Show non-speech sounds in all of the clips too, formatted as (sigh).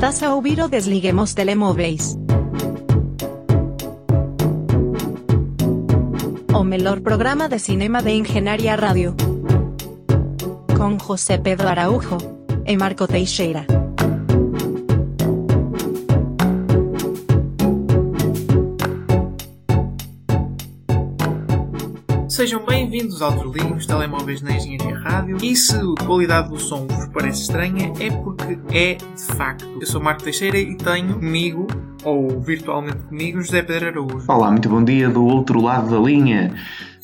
Estás a ouvir Desliguemos Telemóveis. O melhor programa de cinema de Engenharia Rádio. Com José Pedro Araújo e Marco Teixeira. Sejam bem-vindos ao Desligos Telemóveis na Engenharia Rádio. E se a qualidade do som vos parece estranha, é porque é de facto. Eu sou Marco Teixeira e tenho comigo, ou virtualmente comigo, José Pedro Araújo. Olá, muito bom dia do outro lado da linha,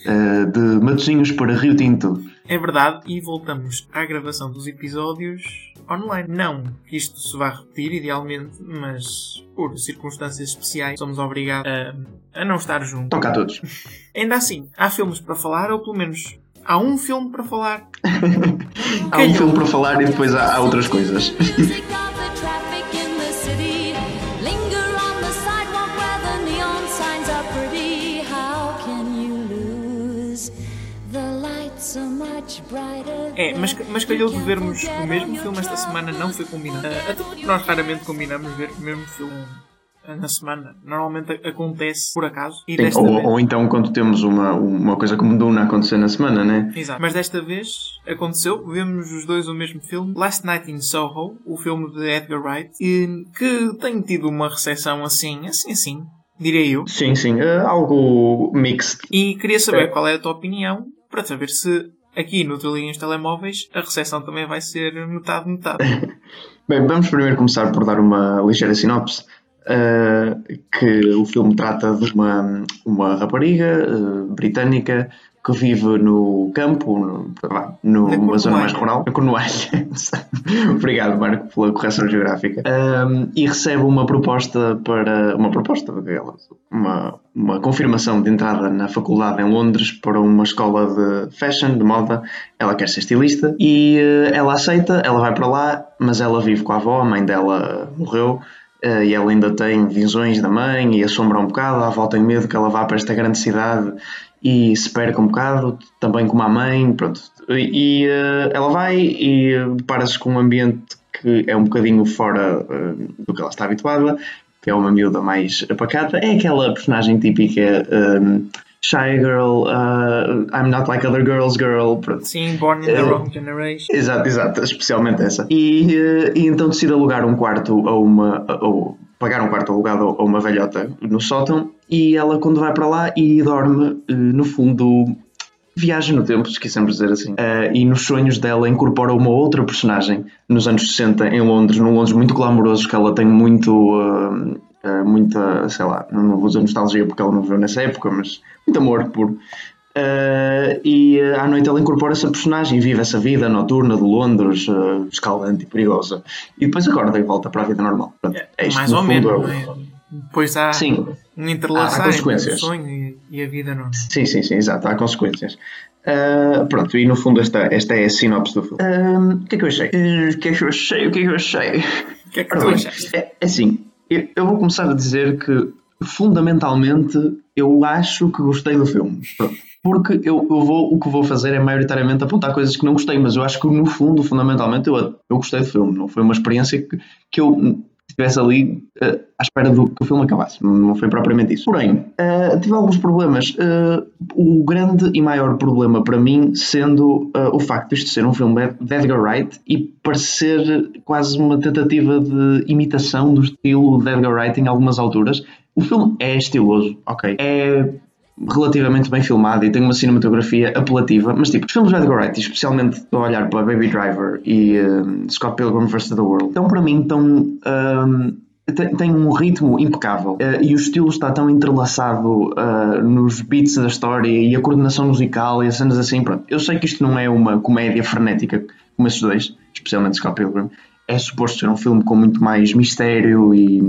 uh, de Matosinhos para Rio Tinto. É verdade, e voltamos à gravação dos episódios online. Não que isto se vá repetir, idealmente, mas por circunstâncias especiais somos obrigados a, a não estar juntos. Toca a todos. Ainda assim, há filmes para falar, ou pelo menos há um filme para falar. (laughs) há um filme para falar e depois há, há outras coisas. É, mas, mas calhou de vermos o mesmo filme esta semana, não foi combinado. Até porque nós raramente combinamos ver o mesmo filme na semana. Normalmente acontece por acaso. Sim, ou, vez... ou, então quando temos uma, uma coisa como Duna acontecer na semana, né? Exato. Mas desta vez aconteceu. Vemos os dois o mesmo filme. Last Night in Soho, o filme de Edgar Wright, que tem tido uma recepção assim, assim, assim. Direi eu. Sim, sim. Uh, algo mixed. E queria saber é. qual é a tua opinião para saber se aqui no Telinhos Telemóveis a recepção também vai ser metade-metade. (laughs) Bem, vamos primeiro começar por dar uma ligeira sinopse. Uh, que o filme trata de uma, uma rapariga uh, britânica que vive no campo, no, numa zona mais rural, na Cornualha. (laughs) Obrigado, Marco, pela correção geográfica. Um, e recebe uma proposta para. Uma proposta, uma, uma confirmação de entrada na faculdade em Londres para uma escola de fashion, de moda. Ela quer ser estilista e uh, ela aceita, ela vai para lá, mas ela vive com a avó, a mãe dela morreu. Uh, e ela ainda tem visões da mãe e assombra um bocado. A avó tem medo que ela vá para esta grande cidade e se perca um bocado, também como a mãe, pronto. E uh, ela vai e depara-se com um ambiente que é um bocadinho fora uh, do que ela está habituada, que é uma miúda mais apacata. É aquela personagem típica Shy Girl, uh, I'm not like other girls, girl. Pronto. Sim, Born in the Wrong Generation. Exato, exato, especialmente essa. E, e então decide alugar um quarto a uma. ou pagar um quarto alugado a uma velhota no sótão e ela quando vai para lá e dorme eh, no fundo viaja no tempo, esquecemos de dizer assim, uh, e nos sonhos dela incorpora uma outra personagem nos anos 60 em Londres, num Londres muito glamouroso que ela tem muito, uh, uh, muita, sei lá, não vou dizer nostalgia porque ela não viveu nessa época, mas muito amor por. e à noite ela incorpora essa personagem e vive essa vida noturna de Londres, escaldante e perigosa. E depois acorda e volta para a vida normal. Pronto, é isto, Mais ou menos. É? Depois há. Sim um entrelaçar entre o sonho e, e, a vida não. Sim, sim, sim, exato, há consequências. Uh, pronto, e no fundo esta, esta é a sinopse do filme. Uh, o que é que eu achei? Uh, o que é que eu achei? O que é que eu achei? O que é que tu achaste? É, é assim, eu, vou começar a dizer que fundamentalmente eu acho que gostei do filme. Porque eu, eu vou, o que vou fazer é maioritariamente apontar coisas que não gostei, mas eu acho que no fundo, fundamentalmente, eu, eu gostei do filme. Não foi uma experiência que, que eu estivesse ali uh, à espera do que o filme acabasse. Não foi propriamente isso. Porém, uh, tive alguns problemas. Uh, o grande e maior problema para mim sendo o facto de isto ser um filme de Edgar Wright e parecer quase uma tentativa de imitação do estilo de Edgar Wright em algumas alturas. O filme é estiloso, ok? É relativamente bem filmado e tem uma cinematografia apelativa, mas tipo, os filmes de Edgar Wright, especialmente estou a olhar para Baby Driver e um, Scott Pilgrim vs. The World, então para mim estão um, tem, um ritmo impecável uh, e o estilo está tão entrelaçado uh, nos beats da história e a coordenação musical e as cenas assim. Pronto. Eu sei que isto não é uma comédia frenética como esses dois, especialmente Scott Pilgrim. É suposto ser um filme com muito mais mistério e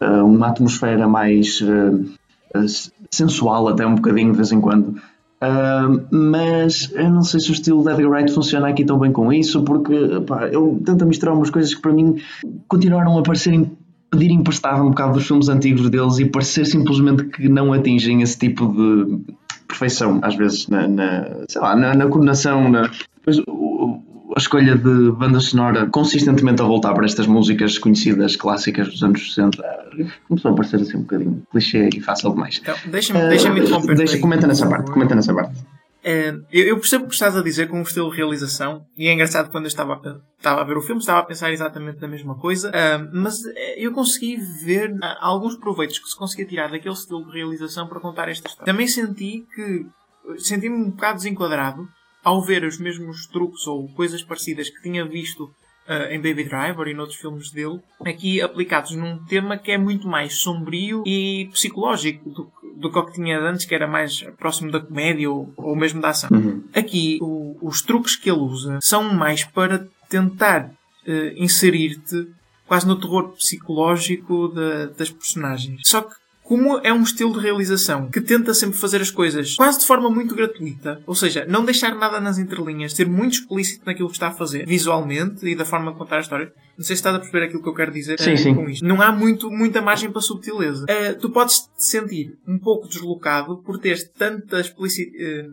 uh, uma atmosfera mais sensual até um bocadinho de vez em quando. Uh, mas eu não sei se o estilo de Edgar Wright funciona aqui tão bem com isso, porque pá, ele tenta misturar umas coisas que para mim continuaram a parecer pedir emprestado um bocado dos filmes antigos deles e parecer simplesmente que não atingem esse tipo de perfeição, às vezes, na, na sei lá, na, na coordenação. Na, a escolha de banda sonora consistentemente a voltar para estas músicas conhecidas, clássicas dos anos 60, começou a parecer assim um bocadinho clichê e fácil demais. Então, deixa-me uh, deixa interromper. Deixa, comenta nessa parte, comenta nessa parte. Uh, eu, percebo o que estás a dizer com o estilo de realização, e é engraçado quando eu estava a, estava a ver o filme, estava a pensar exatamente na mesma coisa, uh, mas eu consegui ver uh, alguns proveitos que se conseguia tirar daquele estilo de realização para contar esta história. Também senti que senti-me um bocado desenquadrado ao ver os mesmos truques ou coisas parecidas que tinha visto uh, em Baby Driver e noutros filmes dele, aqui aplicados num tema que é muito mais sombrio e psicológico do, do que o que tinha antes, que era mais próximo da comédia ou, ou mesmo da ação. Uhum. Aqui, o, os truques que ele usa são mais para tentar uh, inserir-te quase no terror psicológico de, das personagens. Só que como é um estilo de realização que tenta sempre fazer as coisas quase de forma muito gratuita, ou seja, não deixar nada nas entrelinhas, ser muito explícito naquilo que está a fazer, visualmente e da forma de contar a história. Não sei se estás a perceber aquilo que eu quero dizer sim, uh, sim. com isto. Não há muito, muita margem para subtileza. Uh, tu podes te sentir um pouco deslocado por teres tanta explicit, uh,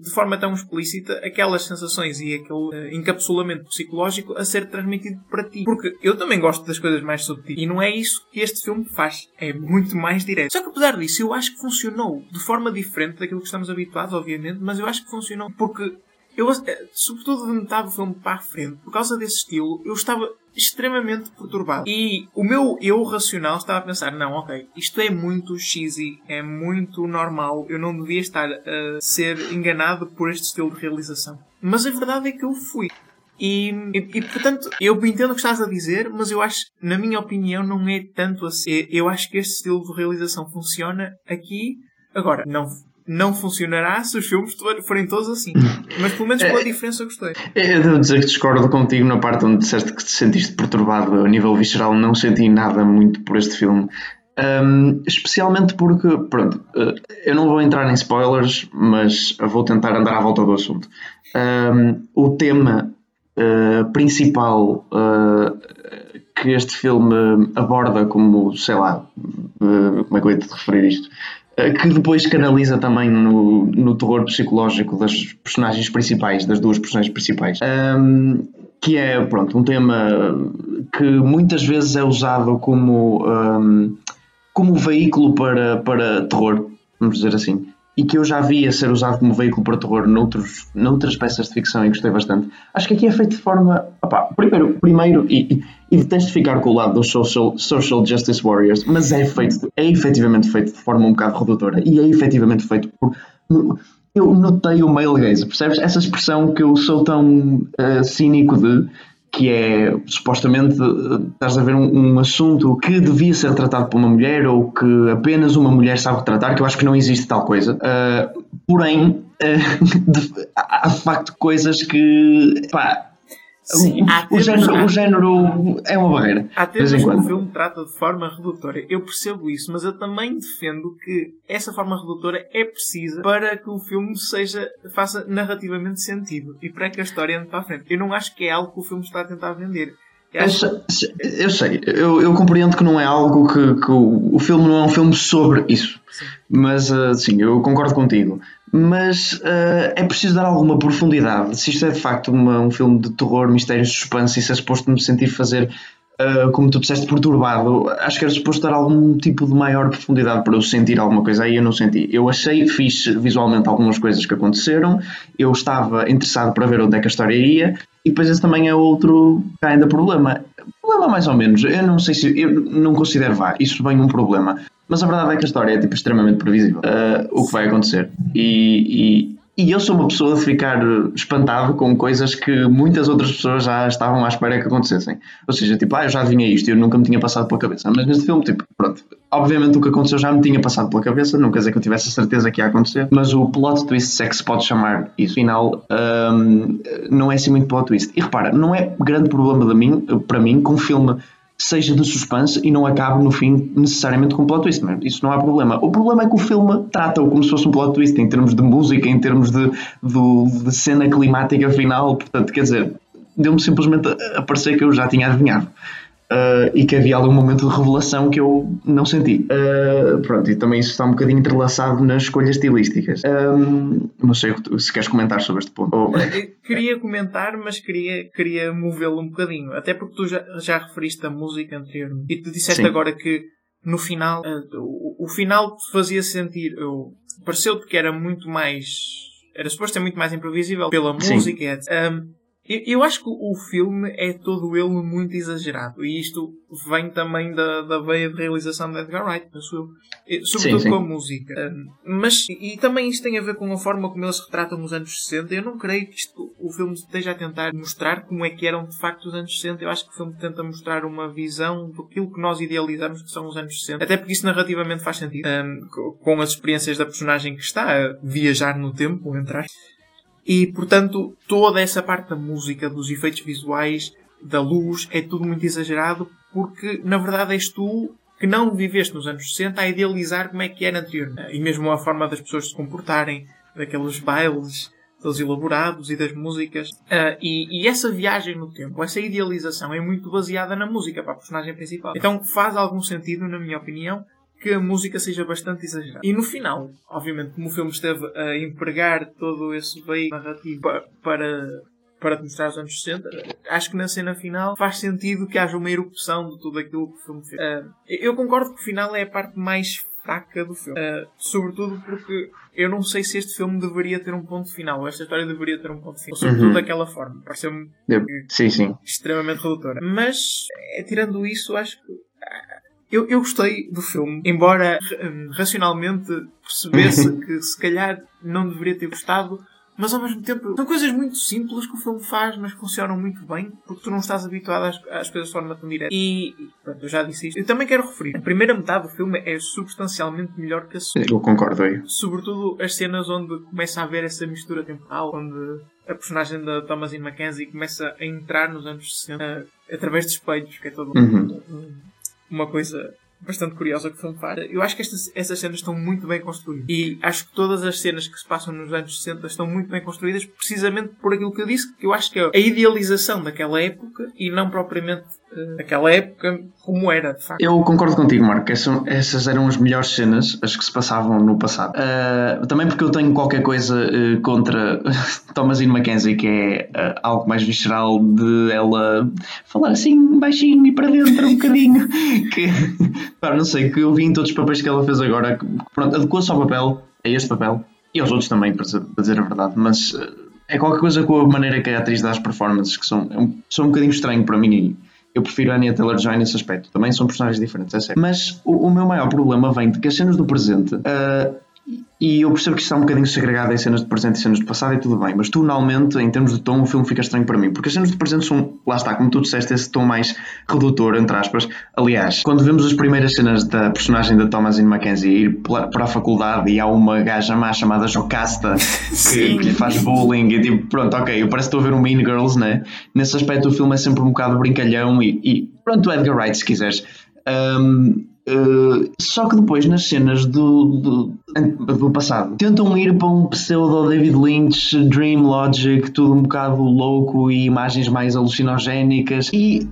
de forma tão explícita aquelas sensações e aquele uh, encapsulamento psicológico a ser transmitido para ti. Porque eu também gosto das coisas mais subtis. E não é isso que este filme faz. É muito mais direto. Só que apesar disso, eu acho que funcionou de forma diferente daquilo que estamos habituados, obviamente, mas eu acho que funcionou porque eu, eh, sobretudo de metade do filme para a frente, por causa desse estilo, eu estava extremamente perturbado. E o meu eu racional estava a pensar: não, ok, isto é muito cheesy, é muito normal, eu não devia estar a ser enganado por este estilo de realização. Mas a verdade é que eu fui. E, e, e, portanto, eu entendo o que estás a dizer, mas eu acho, na minha opinião, não é tanto assim. Eu acho que este estilo de realização funciona aqui. Agora, não não funcionará se os filmes forem todos assim. Mas pelo menos pela é, diferença eu gostei. É, eu devo dizer que discordo contigo na parte onde disseste que te sentiste perturbado a nível visceral. Não senti nada muito por este filme. Um, especialmente porque, pronto, uh, eu não vou entrar em spoilers, mas vou tentar andar à volta do assunto. Um, o tema uh, principal uh, que este filme aborda, como sei lá, como é que eu ia te referir isto? Eh, que depois canaliza também no, no terror psicológico das personagens principais, das duas personagens principais. Um, que é, pronto, um tema que muitas vezes é usado como, um, como veículo para, para terror, vamos dizer assim e que eu já vi a ser usado como veículo para terror noutros, noutras peças de ficção e gostei bastante. Acho que aqui é feito de forma. Primeiro, primeiro e, e, e detesto ficar com o lado dos social, social Justice Warriors, mas é feito, é efetivamente feito de forma um bocado redutora e é efetivamente feito por. Eu notei o male gaze, percebes? Essa expressão que eu sou tão uh, cínico de que é supostamente estás a ver um, um, assunto que devia ser tratado por uma mulher ou que apenas uma mulher sabe tratar, que eu acho que não existe tal coisa. Uh, porém, uh, (laughs) de, há de facto coisas que pá, Sim, o, o, género, o género é uma barreira. Há temas que o filme trata de forma redutora. Eu percebo isso, mas eu também defendo que essa forma redutora é precisa para que o filme seja, faça narrativamente sentido e para que a história ande para a frente. Eu não acho que é algo que o filme está a tentar vender. Eu, eu, sei, eu, eu, compreendo que não é algo que, que o, o, filme não é um filme sobre isso, sim. mas uh, sim, eu concordo contigo mas uh, é preciso dar alguma profundidade. Se isto é de facto uma, um filme de terror, mistério, suspense, e se é suposto me sentir fazer, uh, como tu disseste, perturbado, acho que era suposto dar algum tipo de maior profundidade para eu sentir alguma coisa. Aí eu não senti. Eu achei, fiz visualmente algumas coisas que aconteceram, eu estava interessado para ver onde é que a história ia, e depois esse também é outro ainda problema. Problema mais ou menos, eu não sei se, eu não considero vá, isso bem um problema mas a verdade é que a história é tipo, extremamente previsível uh, o que vai acontecer. E, e, e, eu sou uma pessoa de ficar espantado com coisas que muitas outras pessoas já estavam à espera que acontecessem. Ou seja, tipo, ah, eu já adivinhei isto e eu nunca me tinha passado pela cabeça. Mas neste filme, tipo, pronto. Obviamente o que aconteceu já me tinha passado pela cabeça, não quer dizer que eu tivesse a certeza que ia acontecer, mas o plot twist, se é que se pode chamar isso, final, um, não é assim muito plot twist. E repara, não é grande problema de mim, para mim que um filme seja de suspense e não acabe no fim necessariamente com plot twist. Mas isso não há problema. O problema é que o filme trata-o como se fosse um plot twist em termos de música, em termos de, de, de cena climática final. Portanto, quer dizer, deu-me simplesmente a parecer que eu já tinha adivinhado. Uh, e que havia algum momento de revelação que eu não senti. Uh, pronto, e também isso está um bocadinho entrelaçado nas escolhas estilísticas. Um, não sei se queres comentar sobre este ponto. Queria comentar, mas queria, queria movê-lo um bocadinho. Até porque tu já, já referiste a música anteriormente. E tu disseste Sim. agora que no final, uh, o, o, final fazia sentir. Pareceu-te que era muito mais. Era suposto ser muito mais imprevisível pela música. Um, eu, eu acho que o filme é todo ele muito exagerado. E isto vem também da, da veia de realização de Edgar Wright, penso eu. Sobretudo sim, sim. com a música. Mas, e também isto tem a ver com a forma como eles retratam os anos 60. Eu não creio que isto, o filme esteja a tentar mostrar como é que eram de facto os anos 60. Eu acho que o filme tenta mostrar uma visão daquilo que nós idealizamos que são os anos 60. Até porque isso narrativamente faz sentido. Um, com as experiências da personagem que está a viajar no tempo, entrar. E, portanto, toda essa parte da música, dos efeitos visuais, da luz, é tudo muito exagerado porque, na verdade, és tu que não viveste nos anos 60 a idealizar como é que era anteriormente. E mesmo a forma das pessoas se comportarem, daqueles bailes todos elaborados e das músicas. Uh, e, e, essa viagem no tempo, essa idealização é muito baseada na música para a personagem principal. Então faz algum sentido, na minha opinião, que a música seja bastante exagerada. E no final, obviamente, como o filme esteve a empregar todo esse veio narrativo para, para te mostrar os anos 60, acho que na cena final faz sentido que haja uma erupção de tudo aquilo que o filme fez. Uh, eu concordo que o final é a parte mais fraca do filme. Uh, sobretudo porque eu não sei se este filme deveria ter um ponto final, esta história deveria ter um ponto final. Sobretudo uhum. daquela forma. Pareceu-me extremamente redutora. Mas, é, tirando isso, acho que eu, eu gostei do filme, embora hum, racionalmente percebesse (laughs) que se calhar não deveria ter gostado, mas ao mesmo tempo são coisas muito simples que o filme faz, mas funcionam muito bem, porque tu não estás habituado às, às coisas de forma tão direta. E, pronto, eu já disse isto. Eu também quero referir, a primeira metade do filme é substancialmente melhor que a segunda. Eu concordo aí. Sobretudo as cenas onde começa a haver essa mistura temporal, onde a personagem da Thomasine Mackenzie começa a entrar nos anos 60 através de espelhos, que é todo uhum. um, uma coisa bastante curiosa que faz. Eu acho que estas, essas cenas estão muito bem construídas. E acho que todas as cenas que se passam nos anos 60 estão muito bem construídas precisamente por aquilo que eu disse, que eu acho que é a idealização daquela época e não propriamente uh, aquela época como era, de facto. Eu concordo contigo, Marco. Essas, essas eram as melhores cenas, as que se passavam no passado. Uh, também porque eu tenho qualquer coisa uh, contra (laughs) Thomasine Mackenzie, que é algo mais visceral de ela falar assim baixinho e para dentro um bocadinho. (laughs) que Pá, não sei, que eu vi em todos os papéis que ela fez agora, pronto, adequou-se ao papel, a este papel, e aos outros também, para dizer a verdade, mas uh, é qualquer coisa com a maneira que a atriz dá as performances que são, é um, são um bocadinho estranho para mim eu prefiro a Anya Taylor-Joy nesse aspecto. Também são personagens diferentes, é sério. Mas o, o, meu maior problema vem de que as cenas do presente uh, e eu percebo que isto está um bocadinho segregado em cenas de presente e cenas de passado e tudo bem, mas tonalmente, em termos de tom, o filme fica estranho para mim, porque as cenas de presente são, lá está, como tu disseste, esse tom mais redutor, entre aspas. Aliás, quando vemos as primeiras cenas da personagem da Thomasine Mackenzie ir para a faculdade e há uma gaja má chamada Jocasta (laughs) que, que lhe faz bullying e tipo, pronto, ok, eu parece que estou a ver um Mean Girls, né? Nesse aspecto o filme é sempre um bocado brincalhão e, e pronto, Edgar Wright, se quiseres. Um, Uh, só que depois nas cenas do, do, do, passado tentam ir para um pseudo David Lynch, Dream Logic, tudo um bocado louco e imagens mais alucinogénicas e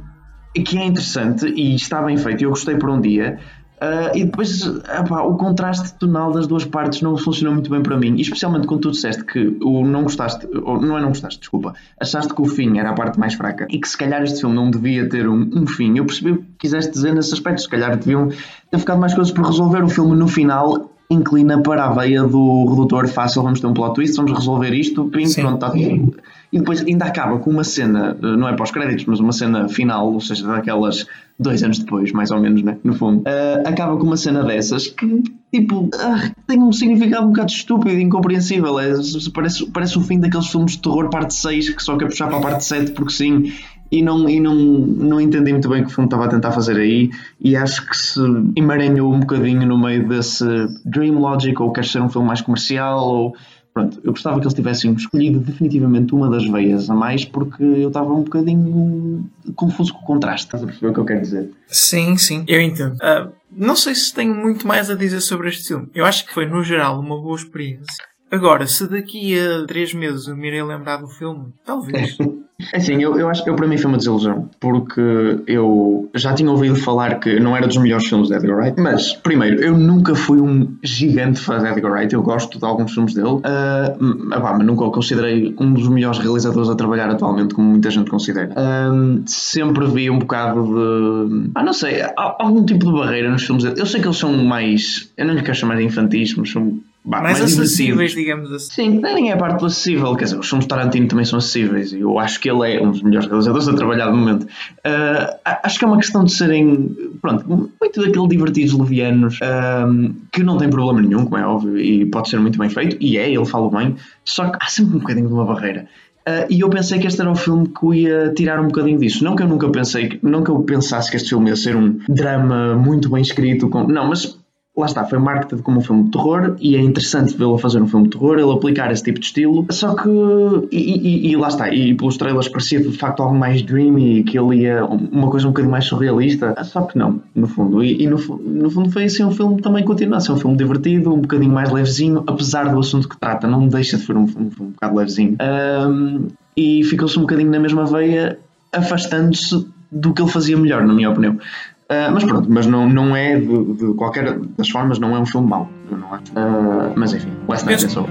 que é interessante e está bem feito. Eu gostei por um dia, Uh, e depois epá, o contraste tonal das duas partes não funcionou muito bem para mim, e especialmente quando tu disseste que o não gostaste, ou não é não gostaste, desculpa, achaste que o fim era a parte mais fraca e que se calhar este filme não devia ter um, um fim. Eu percebi o que quiseste dizer nesse aspecto, se calhar deviam ter ficado mais coisas por resolver. O filme no final inclina para a veia do redutor fácil, vamos ter um plot twist, vamos resolver isto, pim, pronto, está tudo. E depois ainda acaba com uma cena, não é pós-créditos, mas uma cena final, ou seja, daquelas dois anos depois, mais ou menos, né? no fundo, uh, acaba com uma cena dessas que, tipo, uh, tem um significado um bocado estúpido e incompreensível. É, parece, parece o fim daqueles filmes de terror parte 6 que só quer puxar para a parte 7 porque sim. E não, e não, não entendi muito bem o que o filme estava a tentar fazer aí e acho que se emaranhou um bocadinho no meio desse Dream Logic ou quer ser um filme mais comercial ou Pronto, eu gostava que eles tivessem escolhido definitivamente uma das veias a mais porque eu estava um bocadinho confuso com o contraste. Estás a perceber o que eu quero dizer? Sim, sim, eu entendo. Uh, não sei se tenho muito mais a dizer sobre este filme. Eu acho que foi, no geral, uma boa experiência. Agora, se daqui a três meses eu me irei lembrar do filme, talvez. (laughs) É assim, eu, eu acho que para mim foi uma desilusão, porque eu já tinha ouvido falar que não era dos melhores filmes de Edgar Wright, mas, primeiro, eu nunca fui um gigante fã de Edgar Wright, eu gosto de alguns filmes dele, uh, mas nunca o considerei um dos melhores realizadores a trabalhar atualmente, como muita gente considera. Uh, sempre vi um bocado de. Ah, não sei, algum tipo de barreira nos filmes dele. Eu sei que eles são mais. Eu não lhe quero chamar de infantis, mas são mais, mais acessíveis, digamos assim. Sim, nem é a parte do acessível, quer dizer, os filmes Tarantino também são acessíveis e eu acho que ele é um dos melhores realizadores a trabalhar no momento. Uh, acho que é uma questão de serem, pronto, muito daquele divertidos levianos uh, que não tem problema nenhum, como é óbvio, e pode ser muito bem feito, e é, ele fala bem, só que há sempre um bocadinho de uma barreira. Uh, e eu pensei que este era um filme que ia tirar um bocadinho disso. Não que eu nunca pensei, não que eu pensasse que este filme ia ser um drama muito bem escrito, com... não, mas lá está, foi marketed como um filme de terror e é interessante vê-lo fazer um filme de terror, ele aplicar esse tipo de estilo. Só que, e, e, e lá está, e pelos trailers parecia de facto algo mais dreamy, que ele ia uma coisa um bocadinho mais surrealista. Só que não, no fundo. E, e no, no, fundo foi assim um filme também continua a ser um filme divertido, um bocadinho mais levezinho, apesar do assunto que trata, não deixa de ser um, um filme um bocado levezinho. Um, e ficou-se um bocadinho na mesma veia, afastando-se do que ele fazia melhor, na minha opinião. Uh, mas pronto, mas não, não é de, de, qualquer das formas, não é um filme mau. Não é? Uh, mas enfim, Last Night in Soho.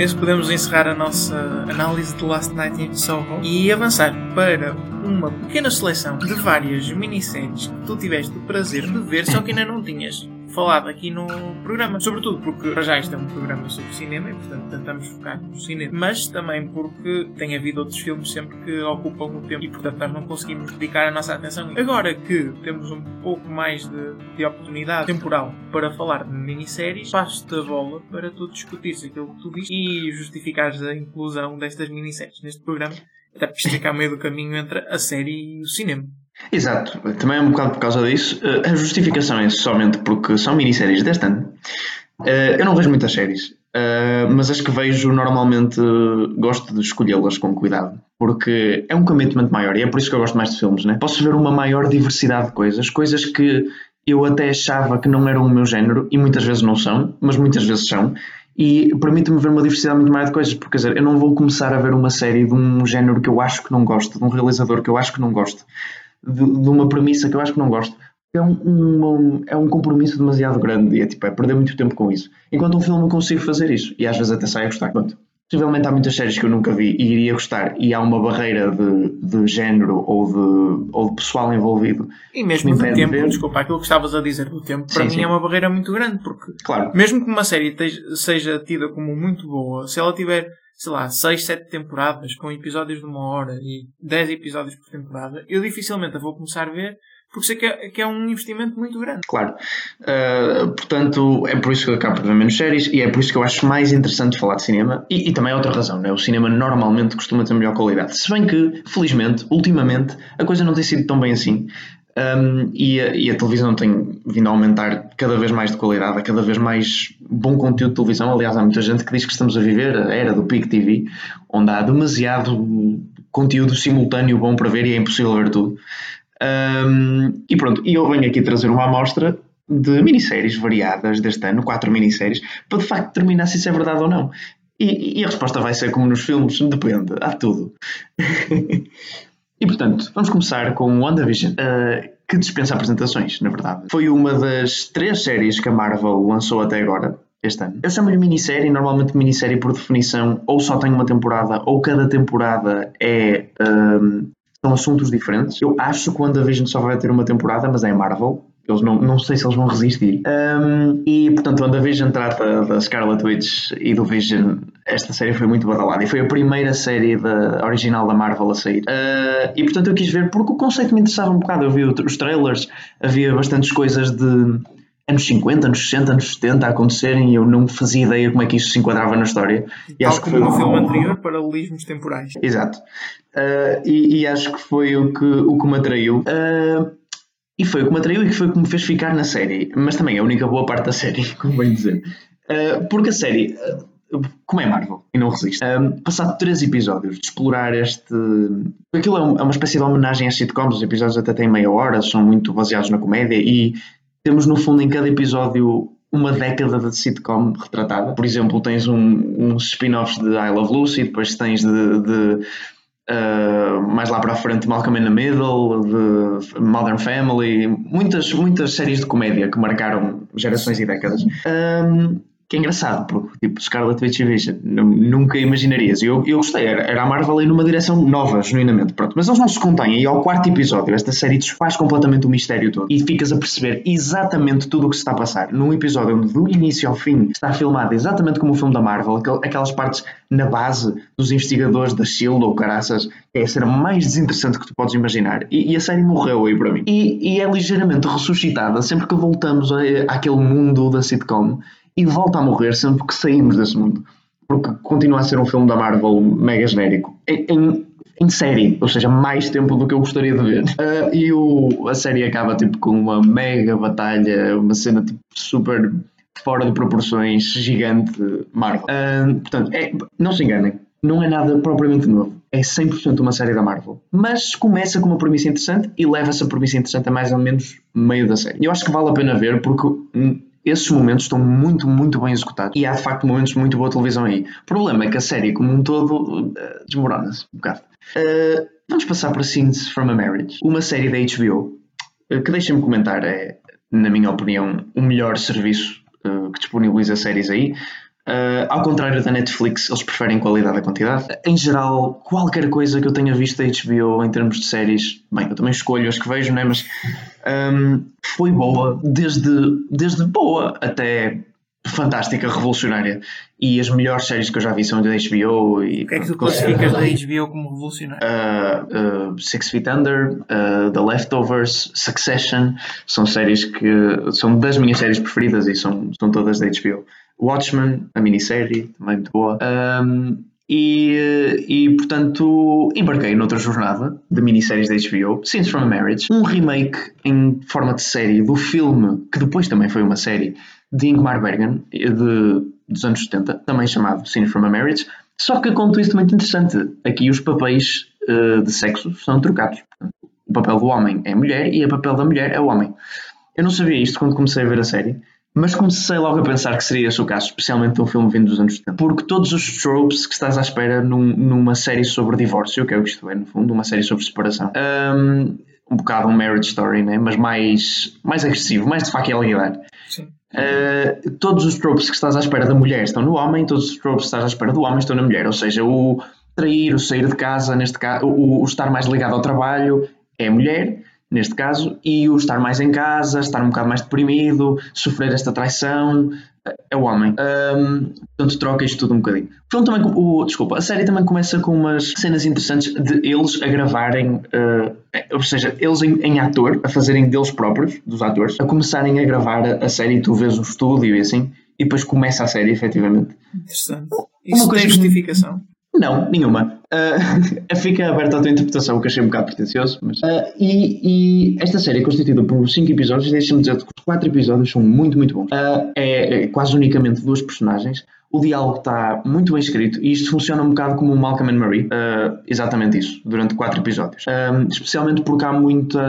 Penso que podemos encerrar a nossa análise de Last Night in Soho e avançar para uma pequena seleção de várias minisséries que tu tiveste o prazer de ver, só que ainda não tinhas falado aqui no programa. Sobretudo porque já isto é um programa sobre cinema e, portanto, tentamos focar no cinema. Mas também porque tem havido outros filmes sempre que ocupam o tempo e, portanto, nós não conseguimos dedicar a nossa atenção. Agora que temos um pouco mais de, de oportunidade temporal para falar de minisséries, passo-te a bola para tu discutires aquilo que tu viste e justificares a inclusão destas minisséries neste programa. Até porque isto a meio do caminho entre a série e o cinema. Exato, também é um bocado por causa disso. Eh, a justificação é somente porque são minisséries deste ano. Eh, eu não vejo muitas séries, eh, mas as que vejo normalmente gosto de escolhê-las com cuidado, porque é um commitment maior e é por isso que eu gosto mais de filmes. Né? Posso ver uma maior diversidade de coisas, coisas que eu até achava que não eram o meu género e muitas vezes não são, mas muitas vezes são. E permite-me ver uma diversidade muito maior de coisas, porque quer dizer, eu não vou começar a ver uma série de um género que eu acho que não gosto, de um realizador que eu acho que não gosto de, de, uma premissa que eu acho que não gosto. É um, um, é um compromisso demasiado grande e é, tipo, é perder muito tempo com isso. Enquanto um filme eu consigo fazer isso e às vezes até sai a gostar. Pronto. Possivelmente há muitas séries que eu nunca vi e iria gostar e há uma barreira de, de género ou de, ou de pessoal envolvido. E mesmo do tempo, de desculpa, aquilo que estavas a dizer do tempo, para sim, mim sim. é uma barreira muito grande porque claro. mesmo que uma série seja tida como muito boa, se ela tiver sei lá, 6, 7 temporadas com episódios de uma hora e 10 episódios por temporada, eu dificilmente a vou começar a ver porque sei que é, que é um investimento muito grande. Claro. Uh, portanto, é por isso que eu acabo por ver menos séries e é por isso que eu acho mais interessante falar de cinema. E, e também é outra razão, né? o cinema normalmente costuma ter melhor qualidade. Se bem que, felizmente, ultimamente, a coisa não tem sido tão bem assim. Um, e, a, e, a, televisão tem vindo a aumentar cada vez mais de qualidade, a cada vez mais bom conteúdo de televisão. Aliás, há muita gente que diz que estamos a viver a era do Peak TV, onde há demasiado conteúdo simultâneo bom para ver e é impossível ver tudo. Um, e pronto, e eu venho aqui trazer uma amostra de minisséries variadas deste ano, quatro minisséries, para de facto determinar se isso é verdade ou não. E, e a resposta vai ser como nos filmes, depende, há tudo. (laughs) E portanto, vamos começar com WandaVision, uh, que dispensa apresentações, na verdade. Foi uma das três séries que a Marvel lançou até agora, este ano. Eu chamo-lhe minissérie, normalmente minissérie por definição ou só tem uma temporada ou cada temporada é. Um, são assuntos diferentes. Eu acho que o WandaVision só vai ter uma temporada, mas é Marvel. Eles não, não sei se eles vão resistir. Um, e portanto, onde a Vision trata da Scarlet Witch e do Vision, esta série foi muito badalada e foi a primeira série da, original da Marvel a sair. Uh, e portanto, eu quis ver porque o conceito me interessava um bocado. Eu vi os trailers, havia bastantes coisas de anos 50, anos 60, anos 70 a acontecerem e eu não fazia ideia como é que isso se enquadrava na história. E Tal acho que foi no filme anterior, paralelismos temporais. Exato. Uh, e, e, acho que foi o que, o que me atraiu. Uh, e foi o que me atraiu e que foi o que me fez ficar na série. Mas também é a única boa parte da série, (laughs) como bem dizer. Uh, porque a série, como é Marvel, e não resiste, passado três episódios de explorar este. Aquilo é, é uma espécie de homenagem às sitcoms, os episódios até têm meia hora, são muito baseados na comédia e temos no fundo em cada episódio uma década de sitcom retratada. Por exemplo, tens um, uns spin-offs de I Love Lucy, depois tens de, de uh, mais lá para a frente Malcolm in the Middle, de Modern Family, muitas, muitas séries de comédia que marcaram gerações e décadas. Um, que é engraçado, porque tipo, Scarlet Witch e Vision nunca imaginarias. Eu, eu gostei, era, era a Marvel ir numa direção nova, genuinamente. Pronto, mas eles não se contêm. E ao quarto episódio, esta série desfaz completamente o mistério todo e ficas a perceber exatamente tudo o que se está a passar. Num episódio onde, do início ao fim, está filmado exatamente como o filme da Marvel, aquelas partes na base dos investigadores da Shield ou caraças, é a cena mais desinteressante que tu podes imaginar. E, e a série morreu aí para mim. E, e, é ligeiramente ressuscitada sempre que voltamos a, àquele mundo da sitcom e volta a morrer sempre que saímos desse mundo. Porque continua a ser um filme da Marvel mega genérico. Em, em série, ou seja, mais tempo do que eu gostaria de ver. Uh, (laughs) e o, a série acaba tipo com uma mega batalha, uma cena tipo super fora de proporções, gigante Marvel. Uh, portanto, é, não se enganem, não é nada propriamente novo. É 100% uma série da Marvel. Mas começa com uma premissa interessante e leva essa premissa interessante a mais ou menos meio da série. Eu acho que vale a pena ver porque hum, esses momentos estão muito, muito bem executados. E há de facto momentos de muito boa televisão aí. O problema é que a série, como um todo, uh, desmorona-se um bocado. Uh, vamos passar para Scenes from a Marriage, uma série da HBO, uh, que deixem-me comentar, é, na minha opinião, o melhor serviço que disponibiliza séries aí. Uh, ao contrário da Netflix, eles preferem qualidade a quantidade. Em geral, qualquer coisa que eu tenha visto da HBO em termos de séries, bem, eu também escolho as que vejo, né? mas um, foi boa, desde, desde boa até fantástica, revolucionária. E as melhores séries que eu já vi são da HBO. E, o que é que tu classificas da HBO como revolucionária? Uh, uh, Six Feet Under, uh, The Leftovers, Succession, são séries que são das minhas séries preferidas e são, são todas da HBO. Watchmen, a minissérie, também muito boa. Um, e, e, portanto, embarquei noutra jornada de minisséries da HBO, Scenes from a Marriage, um remake em forma de série do filme, que depois também foi uma série, de Ingmar Bergman, de, dos anos 70, também chamado Scenes from a Marriage, só que com um twist muito interessante. Aqui os papéis uh, de sexo são trocados. O papel do homem é mulher e o papel da mulher é o homem. Eu não sabia isto quando comecei a ver a série. Mas comecei logo a pensar que seria esse o caso, especialmente de um filme vindo dos anos 70. Porque todos os tropes que estás à espera num, numa série sobre divórcio, que é o que isto é, no fundo, uma série sobre separação, um, um bocado um marriage story, né? mas mais, mais agressivo, mais de facilidade. Sim. Uh, todos os tropes que estás à espera da mulher estão no homem, todos os tropes que estás à espera do homem estão na mulher. Ou seja, o trair, o sair de casa, neste caso, o, o estar mais ligado ao trabalho é a mulher neste caso, e o estar mais em casa, estar um bocado mais deprimido, sofrer esta traição, é o homem. Um, portanto, troca isto tudo um bocadinho. O filme também, o, desculpa, a série também começa com umas cenas interessantes de eles a gravarem, uh, ou seja, eles em, em, ator, a fazerem deles próprios, dos atores, a começarem a gravar a, a série e tu vês o estúdio e assim, e depois começa a série, efetivamente. Interessante. Isso tem justificação? Não, nenhuma. Uh, (laughs) fica aberta à tua interpretação, que achei um bocado pretencioso. Mas, uh, e, e, esta série é constituída por 5 episódios. Deixa-me dizer que os 4 episódios são muito, muito bons. Uh, é, é, quase unicamente duas personagens. O diálogo está muito bem escrito e isto funciona um bocado como o Malcolm and Marie. exatamente isso, durante 4 episódios. especialmente porque há muita.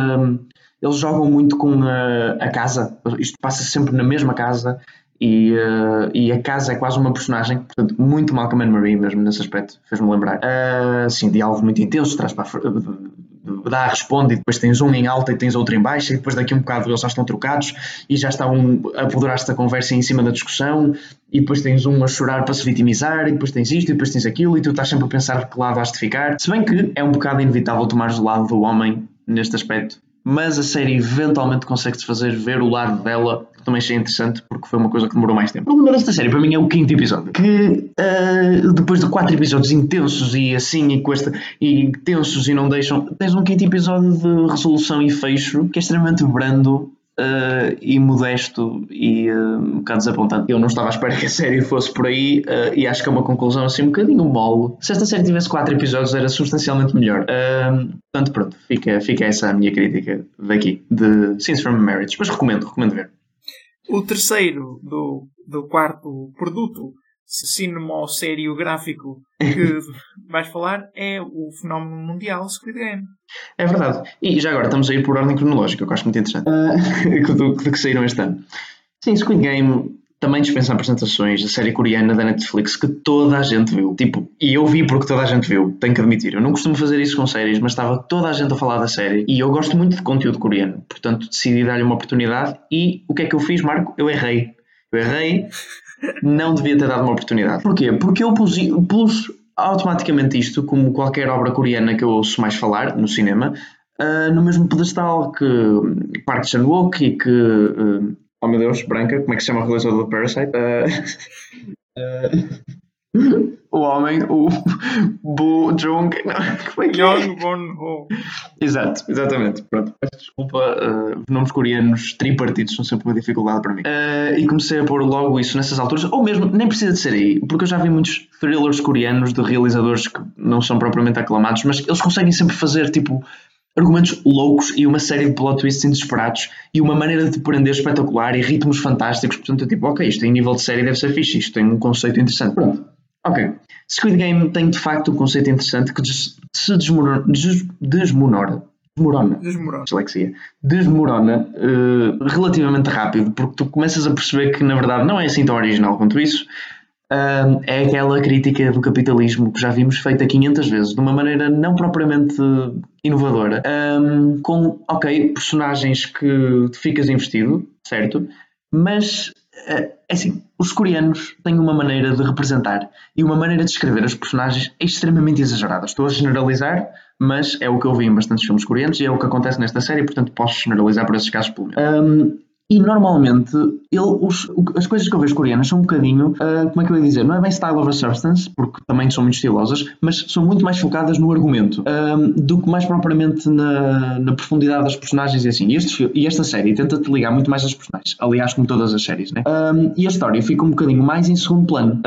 eles jogam muito com a, a casa. Isto passa sempre na mesma casa e, uh, e a casa é quase uma personagem, portanto, muito Malcolm and Marie mesmo nesse aspecto, fez-me lembrar. Uh, sim, diálogo muito intenso, traz para dá, responde, e depois tens um em alta e tens outro em baixa, e depois daqui um bocado eles já estão trocados e já estão a apoderar-se da conversa em cima da discussão, e depois tens um a chorar para se vitimizar, e depois tens isto, e depois tens aquilo, e tu estás sempre a pensar que lado has de ficar. Se bem que é um bocado inevitável tomares o lado do homem neste aspecto, mas a série eventualmente consegue-se fazer ver o lado dela, também achei interessante, porque foi uma coisa que demorou mais tempo. O problema desta série, para mim, é o quinto episódio, que uh, depois de quatro episódios intensos e assim, e, com esta, e tensos e não deixam, tens um quinto episódio de resolução e fecho, que é extremamente brando, uh, e modesto e uh, um bocado desapontante. Eu não estava à espera que a série fosse por aí uh, e acho que é uma conclusão assim um bocadinho mole. Se esta série tivesse 4 episódios era substancialmente melhor. portanto, pronto, fica, fica essa a minha crítica daqui, de Scenes from Marriage. Mas recomendo, recomendo ver. O terceiro do, do quarto produto cinema gráfico que (laughs) vais falar é o fenómeno mundial Squid Game. É verdade. E já agora estamos a ir por ordem cronológica, que eu acho muito interessante, uh, (laughs) do, do que saíram este ano. Sim, Squid Game também dispensa apresentações da série coreana da Netflix que toda a gente viu. Tipo, e eu vi porque toda a gente viu, tenho que admitir. Eu não costumo fazer isso com séries, mas estava toda a gente a falar da série e eu gosto muito de conteúdo coreano. Portanto, decidi dar-lhe uma oportunidade e o que é que eu fiz, Marco? Eu errei. Eu errei não devia ter dado uma oportunidade. Porquê? Porque eu pus, pus automaticamente isto, como qualquer obra coreana que eu ouço mais falar no cinema, uh, no mesmo pedestal que Park Chan-wook e que... Uh, oh meu Deus, Branca, como é que se chama o realizador do Parasite? Uh, (laughs) o homem, o (laughs) Bu Jung. Como é que é? Bon Ho. Exato, exatamente. Pronto, peço desculpa, uh, nomes coreanos tripartidos são sempre uma dificuldade para mim. Uh, e comecei a pôr logo isso nessas alturas, ou mesmo, nem precisa de ser aí, porque eu já vi muitos thrillers coreanos de realizadores que não são propriamente aclamados, mas eles conseguem sempre fazer tipo argumentos loucos e uma série de plot twists inesperados e uma maneira de prender espetacular e ritmos fantásticos. Portanto, eu tipo, ok, isto em nível de série deve ser fixe, isto tem um conceito interessante. Pronto. Ok. Squid Game tem de facto um conceito interessante que se desmorona. desmorona desmorona. Desmorona. Dislexia. Desmorona uh, relativamente rápido, porque tu começas a perceber que na verdade não é assim tão original quanto isso. Uh, é aquela crítica do capitalismo que já vimos feita 500 vezes, de uma maneira não propriamente inovadora, um, com, ok, personagens que tu ficas investido, certo? Mas é assim, os coreanos têm uma maneira de representar e uma maneira de escrever os personagens extremamente exagerada. Estou a generalizar, mas é o que eu vi em bastantes filmes coreanos e é o que acontece nesta série, portanto posso generalizar por esses casos pelo menos. Um, e normalmente ele, os, as coisas que eu vejo coreanas são um bocadinho, uh, como é que eu ia dizer, não é bem style over substance, porque também são muito estilosas, mas são muito mais focadas no argumento uh, do que mais propriamente na, na, profundidade das personagens e assim. E, este, e esta série tenta-te ligar muito mais às personagens, aliás, como todas as séries, né? Uh, e a história fica um bocadinho mais em segundo plano.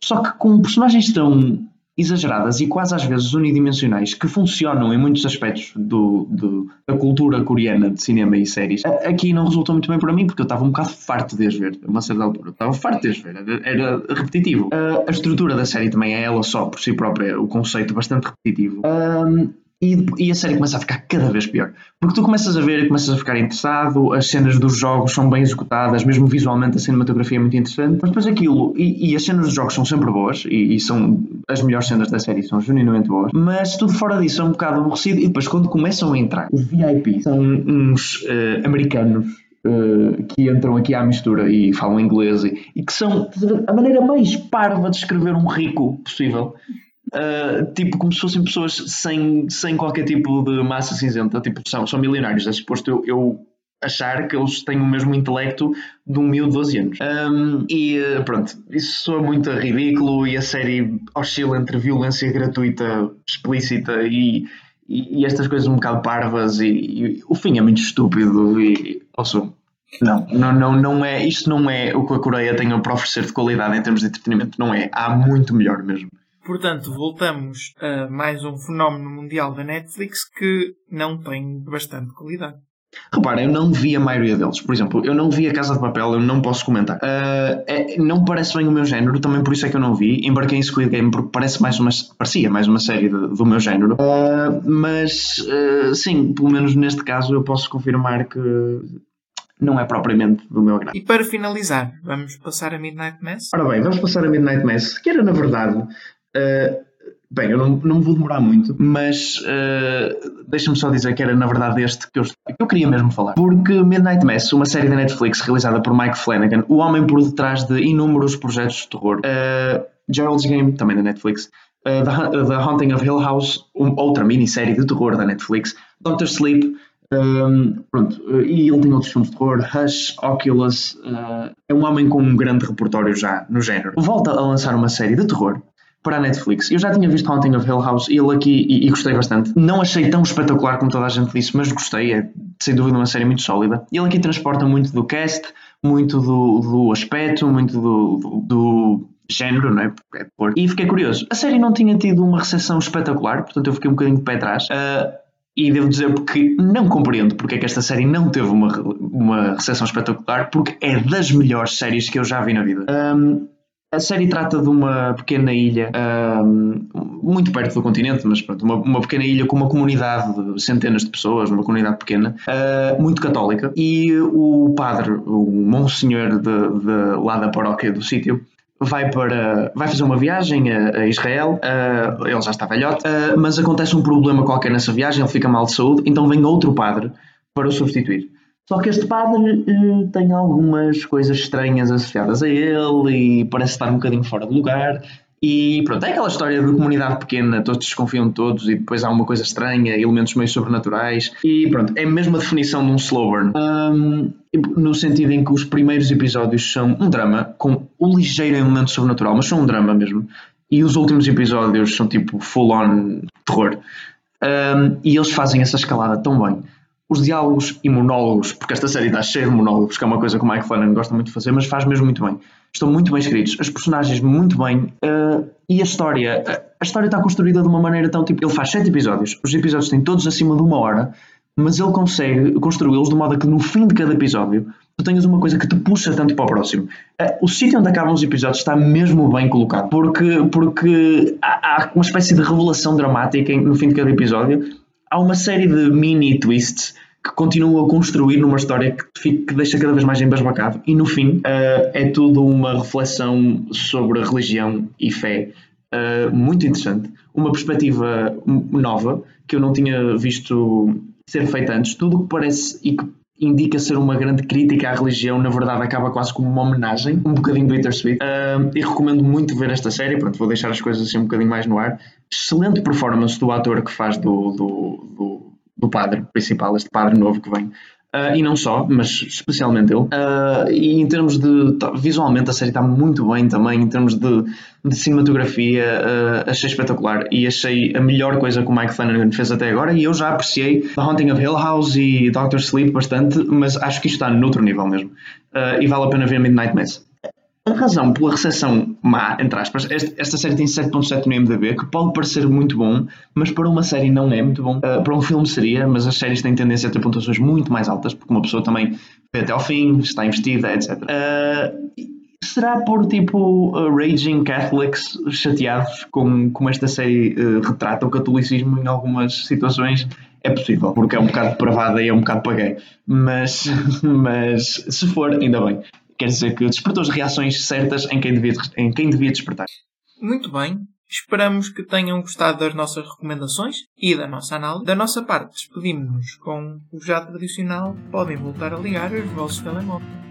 só que com personagens tão exageradas e quase às vezes unidimensionais que funcionam em muitos aspectos do, do, da cultura coreana de cinema e séries, aqui não resultou muito bem para mim porque eu estava um bocado farto de as ver a uma certa altura. estava farto de as ver, era, repetitivo. A estrutura da série também é ela só por si própria, o conceito bastante repetitivo. Uh, e, e, a série começa a ficar cada vez pior. Porque tu começas a ver e começas a ficar interessado, as cenas dos jogos são bem executadas, mesmo visualmente a cinematografia é muito interessante, mas depois aquilo, e, e as cenas dos jogos são sempre boas, e, e, são as melhores cenas da série, são genuinamente boas, mas tudo fora disso é um bocado aborrecido, e depois quando começam a entrar, os VIP são uns uh, americanos Uh, que entram aqui à mistura e falam inglês e, e, que são a maneira mais parva de escrever um rico possível. Uh, tipo, como se fossem pessoas sem, sem qualquer tipo de massa cinzenta, tipo, são, são milionários. É suposto eu, eu achar que eles têm o mesmo intelecto de um miúdo de 12 anos. Um, e uh, pronto, isso soa muito ridículo e a série oscila entre violência gratuita, explícita e, e, e estas coisas um bocado parvas e, e, o fim é muito estúpido e ouço, não, não, não, não é, isto não é o que a Coreia tem para oferecer de qualidade em termos de entretenimento, não é, há muito melhor mesmo. Portanto, voltamos a mais um fenómeno mundial da Netflix que não tem bastante qualidade. Repara, eu não vi a maioria deles. Por exemplo, eu não vi a Casa de Papel, eu não posso comentar. Uh, é, não parece bem o meu género, também por isso é que eu não vi. Embarquei em Squid Game porque parece mais uma, parecia mais uma série de, do meu género. Uh, mas, uh, sim, pelo menos neste caso eu posso confirmar que não é propriamente do meu agrado. E para finalizar, vamos passar a Midnight Mass? Ora bem, vamos passar a Midnight Mass, que era na verdade Uh, bem, eu não, não vou demorar muito, mas uh, deixa-me só dizer que era na verdade este que eu, que eu queria mesmo falar. Porque Midnight Mass, uma série da Netflix realizada por Mike Flanagan, o homem por detrás de inúmeros projetos de terror. Uh, Gerald's Game, também da Netflix. Uh, The, The Haunting of Hill House, um, outra minissérie de terror da Netflix. Doctor Sleep, Um, pronto, e ele tem outros filmes de terror, Hush, Oculus, uh, é um homem com um grande repertório já no género. Volta a lançar uma série de terror para a Netflix. Eu já tinha visto Haunting of Hill House ele aqui e, e, gostei bastante. Não achei tão espetacular como toda a gente disse, mas gostei. É sem dúvida uma série muito sólida. Ele aqui transporta muito do cast, muito do, do aspecto, muito do, do, do género, não é? é e fiquei curioso. A série não tinha tido uma recepção espetacular, portanto eu fiquei um bocadinho de pé atrás. Uh, e devo dizer porque não compreendo porque é que esta série não teve uma, uma recepção espetacular, porque é das melhores séries que eu já vi na vida. Um, a série trata de uma pequena ilha, um, muito perto do continente, mas pronto, uma, uma, pequena ilha com uma comunidade de centenas de pessoas, uma comunidade pequena, uh, muito católica. E o padre, o monsenhor de, de, lá da paróquia do sítio, vai para vai fazer uma viagem a, Israel uh, ele já está velhote uh, mas acontece um problema qualquer nessa viagem ele fica mal de saúde então vem outro padre para o substituir só que este padre uh, tem algumas coisas estranhas associadas a ele e parece estar um bocadinho fora de lugar. E pronto, é aquela história de comunidade pequena, todos desconfiam de todos e depois há uma coisa estranha, elementos meio sobrenaturais. E pronto, é a mesma definição de um slow burn. Um, no sentido em que os primeiros episódios são um drama com um ligeiro elemento sobrenatural, mas são um drama mesmo. E os últimos episódios são tipo full on terror. Um, e eles fazem essa escalada tão bem os diálogos e monólogos, porque esta série está cheia de monólogos, que é uma coisa que o Mike Flanagan gosta muito de fazer, mas faz mesmo muito bem. Estão muito bem escritos, os personagens muito bem, uh, e a história, a história está construída de uma maneira tão tipo, ele faz sete episódios, os episódios têm todos acima de uma hora, mas ele consegue construí-los de modo a que no fim de cada episódio tu tenhas uma coisa que te puxa tanto para o próximo. Uh, o sítio onde acabam os episódios está mesmo bem colocado, porque, porque há, há uma espécie de revelação dramática no fim de cada episódio há uma série de mini twists que continuam a construir numa história que, fica, que deixa cada vez mais embasbacado. E no fim uh, é tudo uma reflexão sobre religião e fé uh, muito interessante, uma perspectiva nova que eu não tinha visto ser feita antes, tudo que parece e que indica ser uma grande crítica à religião, na verdade acaba quase como uma homenagem, um bocadinho bittersweet. Uh, e recomendo muito ver esta série, pronto, vou deixar as coisas assim um bocadinho mais no ar. Excelente performance do ator que faz do, do, do, do padre principal, este padre novo que vem. Uh, e não só, mas especialmente ele. Uh, e em termos de. Visualmente a série está muito bem também, em termos de, de cinematografia, uh, achei espetacular. E achei a melhor coisa que o Mike Flanagan fez até agora. E eu já apreciei The Haunting of Hill House e Doctor Sleep bastante, mas acho que isto está noutro nível mesmo. e vale a pena ver Midnight Mass. A razão pela recepção má, entre aspas, esta, série tem 7.7 no IMDb, que pode parecer muito bom, mas para uma série não é muito bom. Uh, para um filme seria, mas as séries têm tendência a ter pontuações muito mais altas, porque uma pessoa também vê até ao fim, está investida, etc. Uh, ah, será por tipo uh, Raging Catholics chateados com como esta série retrata o catolicismo em algumas situações? É possível, porque é um bocado depravada e é um bocado paguei. Mas, (laughs) mas se for, ainda bem quer dizer que despertou as reações certas em quem devia, em quem devia despertar. Muito bem. Esperamos que tenham gostado das nossas recomendações e da nossa análise. Da nossa parte, despedimos-nos com o já tradicional. Podem voltar a ligar os vossos telemóveis.